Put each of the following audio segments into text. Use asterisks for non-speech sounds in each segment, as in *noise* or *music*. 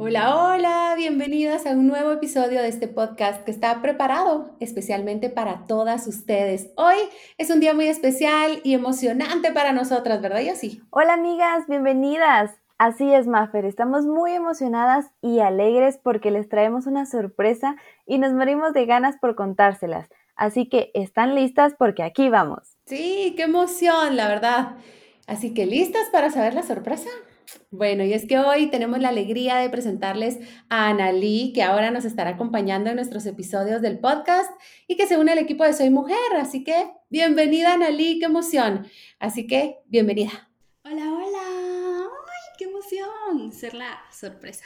Hola, hola a un nuevo episodio de este podcast que está preparado especialmente para todas ustedes. Hoy es un día muy especial y emocionante para nosotras, ¿verdad, sí Hola amigas, bienvenidas. Así es, Maffer, estamos muy emocionadas y alegres porque les traemos una sorpresa y nos morimos de ganas por contárselas. Así que, ¿están listas? Porque aquí vamos. Sí, qué emoción, la verdad. Así que, ¿listas para saber la sorpresa? Bueno, y es que hoy tenemos la alegría de presentarles a Analí, que ahora nos estará acompañando en nuestros episodios del podcast y que se une al equipo de Soy Mujer. Así que, bienvenida Analí, qué emoción. Así que, bienvenida. Hola, hola. ¡Ay, qué emoción! Ser la sorpresa.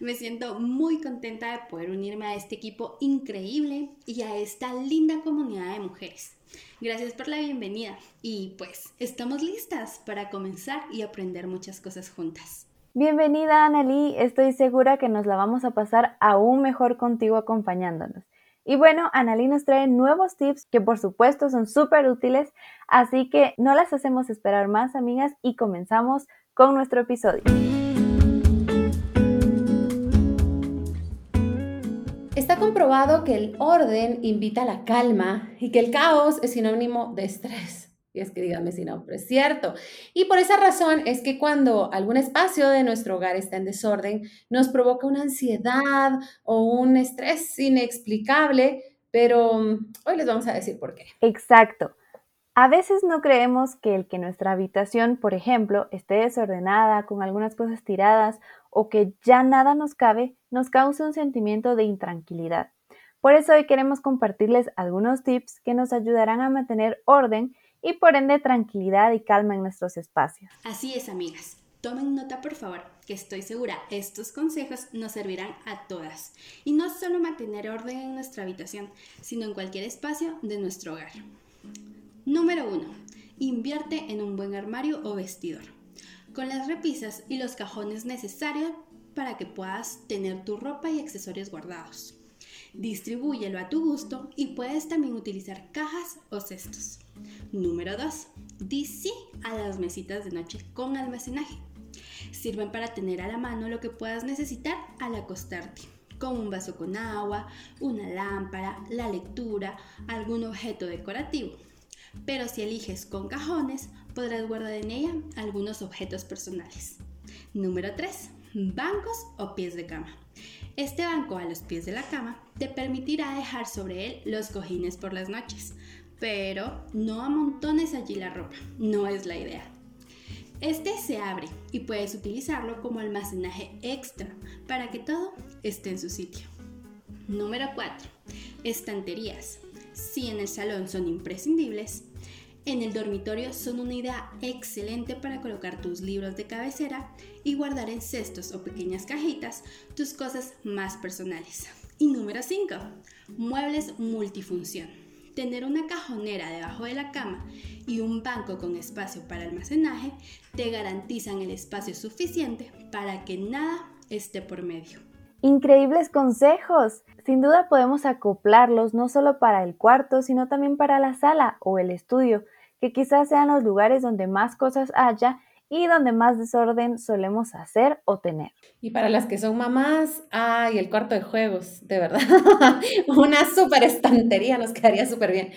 Me siento muy contenta de poder unirme a este equipo increíble y a esta linda comunidad de mujeres. Gracias por la bienvenida y pues estamos listas para comenzar y aprender muchas cosas juntas. Bienvenida Anneli, estoy segura que nos la vamos a pasar aún mejor contigo acompañándonos. Y bueno, Anneli nos trae nuevos tips que por supuesto son súper útiles, así que no las hacemos esperar más amigas y comenzamos con nuestro episodio. Comprobado que el orden invita a la calma y que el caos es sinónimo de estrés. Y es que dígame si no, pero es cierto. Y por esa razón es que cuando algún espacio de nuestro hogar está en desorden, nos provoca una ansiedad o un estrés inexplicable, pero mm, hoy les vamos a decir por qué. Exacto. A veces no creemos que el que nuestra habitación, por ejemplo, esté desordenada, con algunas cosas tiradas o que ya nada nos cabe, nos causa un sentimiento de intranquilidad. Por eso hoy queremos compartirles algunos tips que nos ayudarán a mantener orden y por ende tranquilidad y calma en nuestros espacios. Así es, amigas. Tomen nota, por favor, que estoy segura estos consejos nos servirán a todas. Y no solo mantener orden en nuestra habitación, sino en cualquier espacio de nuestro hogar. Número 1. Invierte en un buen armario o vestidor, con las repisas y los cajones necesarios para que puedas tener tu ropa y accesorios guardados. Distribúyelo a tu gusto y puedes también utilizar cajas o cestos. Número 2. Di sí a las mesitas de noche con almacenaje. Sirven para tener a la mano lo que puedas necesitar al acostarte, como un vaso con agua, una lámpara, la lectura, algún objeto decorativo pero si eliges con cajones, podrás guardar en ella algunos objetos personales. Número 3. Bancos o pies de cama. Este banco a los pies de la cama te permitirá dejar sobre él los cojines por las noches, pero no amontones allí la ropa, no es la idea. Este se abre y puedes utilizarlo como almacenaje extra para que todo esté en su sitio. Número 4. Estanterías si en el salón son imprescindibles, en el dormitorio son una idea excelente para colocar tus libros de cabecera y guardar en cestos o pequeñas cajitas tus cosas más personales. Y número 5. Muebles multifunción. Tener una cajonera debajo de la cama y un banco con espacio para almacenaje te garantizan el espacio suficiente para que nada esté por medio. Increíbles consejos. Sin duda podemos acoplarlos no solo para el cuarto, sino también para la sala o el estudio, que quizás sean los lugares donde más cosas haya y donde más desorden solemos hacer o tener. Y para las que son mamás, ay, el cuarto de juegos, de verdad, *laughs* una súper estantería nos quedaría súper bien.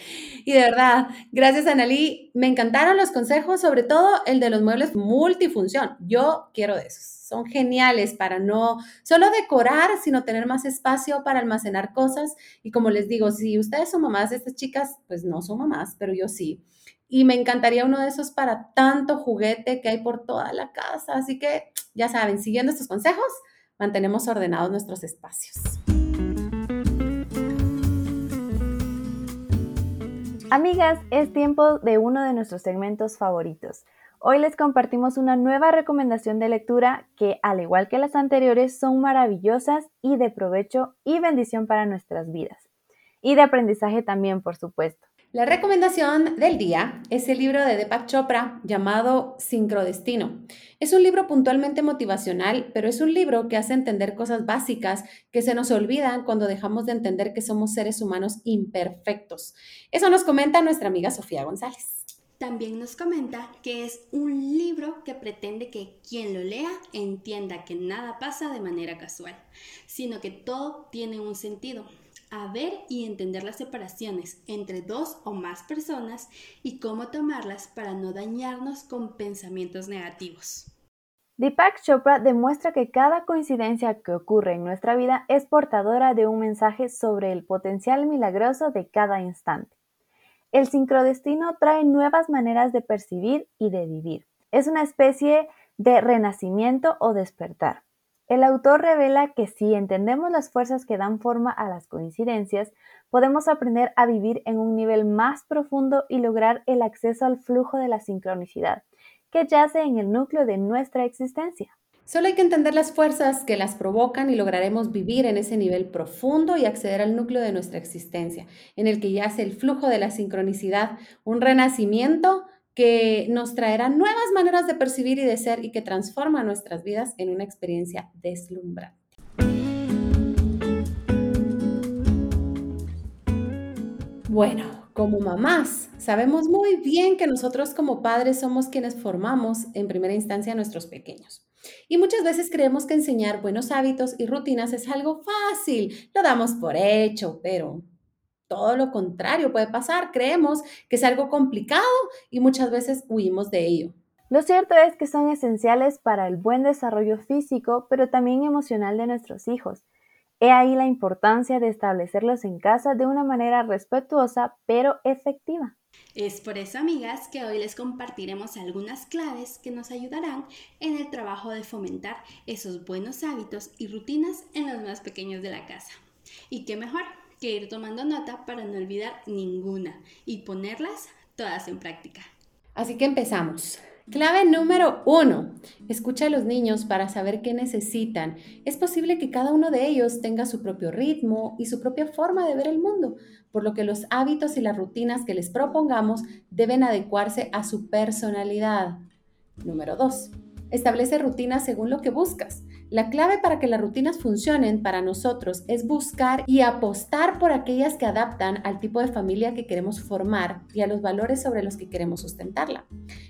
Y de verdad, gracias Analí, me encantaron los consejos, sobre todo el de los muebles multifunción. Yo quiero de esos son geniales para no solo decorar, sino tener más espacio para almacenar cosas. Y como les digo, si ustedes son mamás estas chicas, pues no son mamás, pero yo sí. Y me encantaría uno de esos para tanto juguete que hay por toda la casa. Así que ya saben, siguiendo estos consejos, mantenemos ordenados nuestros espacios. Amigas, es tiempo de uno de nuestros segmentos favoritos. Hoy les compartimos una nueva recomendación de lectura que, al igual que las anteriores, son maravillosas y de provecho y bendición para nuestras vidas. Y de aprendizaje también, por supuesto. La recomendación del día es el libro de Deepak Chopra llamado Sincrodestino. Es un libro puntualmente motivacional, pero es un libro que hace entender cosas básicas que se nos olvidan cuando dejamos de entender que somos seres humanos imperfectos. Eso nos comenta nuestra amiga Sofía González. También nos comenta que es un libro que pretende que quien lo lea entienda que nada pasa de manera casual, sino que todo tiene un sentido a ver y entender las separaciones entre dos o más personas y cómo tomarlas para no dañarnos con pensamientos negativos. Deepak Chopra demuestra que cada coincidencia que ocurre en nuestra vida es portadora de un mensaje sobre el potencial milagroso de cada instante. El sincrodestino trae nuevas maneras de percibir y de vivir. Es una especie de renacimiento o despertar. El autor revela que si entendemos las fuerzas que dan forma a las coincidencias, podemos aprender a vivir en un nivel más profundo y lograr el acceso al flujo de la sincronicidad, que yace en el núcleo de nuestra existencia. Solo hay que entender las fuerzas que las provocan y lograremos vivir en ese nivel profundo y acceder al núcleo de nuestra existencia, en el que yace el flujo de la sincronicidad, un renacimiento que nos traerá nuevas maneras de percibir y de ser y que transforma nuestras vidas en una experiencia deslumbrante. Bueno, como mamás, sabemos muy bien que nosotros como padres somos quienes formamos en primera instancia a nuestros pequeños. Y muchas veces creemos que enseñar buenos hábitos y rutinas es algo fácil, lo damos por hecho, pero todo lo contrario puede pasar. Creemos que es algo complicado y muchas veces huimos de ello. Lo cierto es que son esenciales para el buen desarrollo físico, pero también emocional de nuestros hijos. He ahí la importancia de establecerlos en casa de una manera respetuosa, pero efectiva. Es por eso, amigas, que hoy les compartiremos algunas claves que nos ayudarán en el trabajo de fomentar esos buenos hábitos y rutinas en los más pequeños de la casa. ¿Y qué mejor? Que ir tomando nota para no olvidar ninguna y ponerlas todas en práctica. Así que empezamos. Clave número uno. Escucha a los niños para saber qué necesitan. Es posible que cada uno de ellos tenga su propio ritmo y su propia forma de ver el mundo, por lo que los hábitos y las rutinas que les propongamos deben adecuarse a su personalidad. Número dos. Establece rutinas según lo que buscas. La clave para que las rutinas funcionen para nosotros es buscar y apostar por aquellas que adaptan al tipo de familia que queremos formar y a los valores sobre los que queremos sustentarla.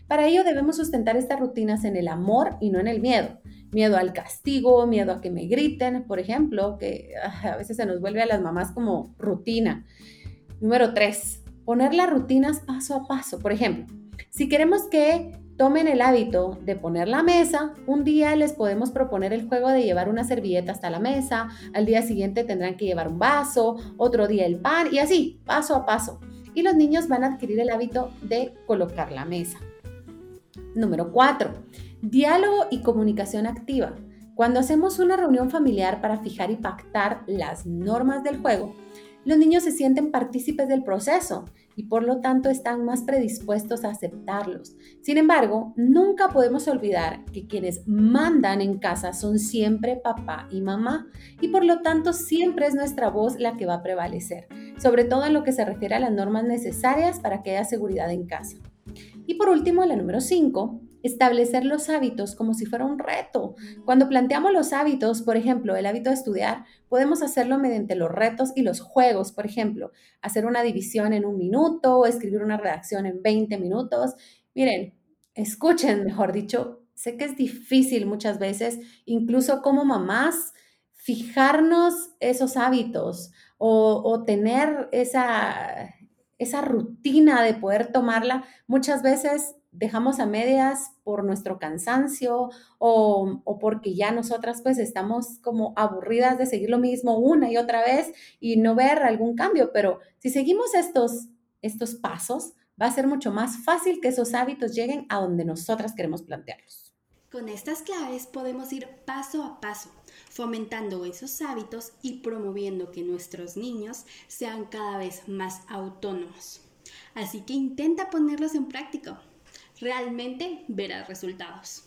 Para ello debemos sustentar estas rutinas en el amor y no en el miedo. Miedo al castigo, miedo a que me griten, por ejemplo, que ah, a veces se nos vuelve a las mamás como rutina. Número tres, poner las rutinas paso a paso. Por ejemplo, si queremos que tomen el hábito de poner la mesa, un día les podemos proponer el juego de llevar una servilleta hasta la mesa, al día siguiente tendrán que llevar un vaso, otro día el pan y así, paso a paso. Y los niños van a adquirir el hábito de colocar la mesa. Número 4. Diálogo y comunicación activa. Cuando hacemos una reunión familiar para fijar y pactar las normas del juego, los niños se sienten partícipes del proceso y por lo tanto están más predispuestos a aceptarlos. Sin embargo, nunca podemos olvidar que quienes mandan en casa son siempre papá y mamá y por lo tanto siempre es nuestra voz la que va a prevalecer, sobre todo en lo que se refiere a las normas necesarias para que haya seguridad en casa. Y por último, la número 5, establecer los hábitos como si fuera un reto. Cuando planteamos los hábitos, por ejemplo, el hábito de estudiar, podemos hacerlo mediante los retos y los juegos, por ejemplo, hacer una división en un minuto o escribir una redacción en 20 minutos. Miren, escuchen, mejor dicho, sé que es difícil muchas veces, incluso como mamás, fijarnos esos hábitos o, o tener esa, esa rutina de poder tomarla, muchas veces dejamos a medias por nuestro cansancio o, porque ya nosotras pues estamos como aburridas de seguir lo mismo una y otra vez y no ver algún cambio, pero si seguimos estos, estos pasos, va a ser mucho más fácil que esos hábitos lleguen a donde nosotras queremos plantearlos. Con estas claves podemos ir paso a paso, fomentando esos hábitos y promoviendo que nuestros niños sean cada vez más autónomos. Así que intenta ponerlos en práctica realmente verás resultados.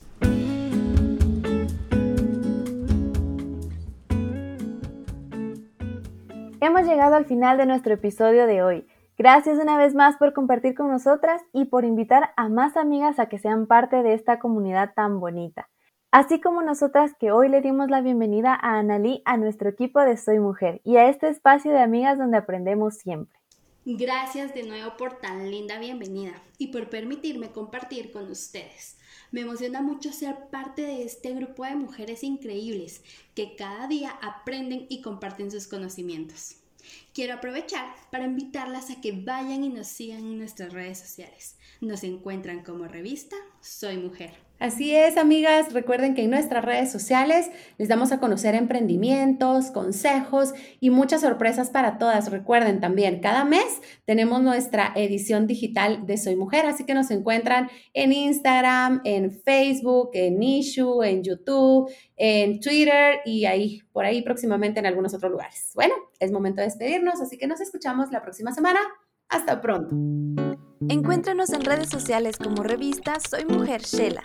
Hemos llegado al final de nuestro episodio de hoy. Gracias una vez más por compartir con nosotras y por invitar a más amigas a que sean parte de esta comunidad tan bonita. Así como nosotras que hoy le dimos la bienvenida a Analí a nuestro equipo de Soy Mujer y a este espacio de amigas donde aprendemos siempre. Gracias de nuevo por tan linda bienvenida y por permitirme compartir con ustedes. Me emociona mucho ser parte de este grupo de mujeres increíbles que cada día aprenden y comparten sus conocimientos. Quiero aprovechar para invitarlas a que vayan y nos sigan en nuestras redes sociales. Nos encuentran como revista Soy Mujer. Así es, amigas. Recuerden que en nuestras redes sociales les damos a conocer emprendimientos, consejos y muchas sorpresas para todas. Recuerden también, cada mes tenemos nuestra edición digital de Soy Mujer, así que nos encuentran en Instagram, en Facebook, en Issue, en YouTube, en Twitter y ahí, por ahí próximamente en algunos otros lugares. Bueno, es momento de despedirnos, así que nos escuchamos la próxima semana. Hasta pronto. Encuéntranos en redes sociales como revista Soy Mujer Shela.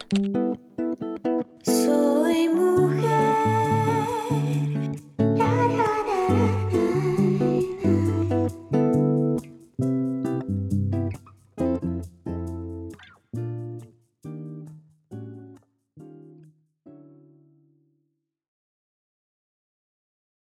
Soy mujer.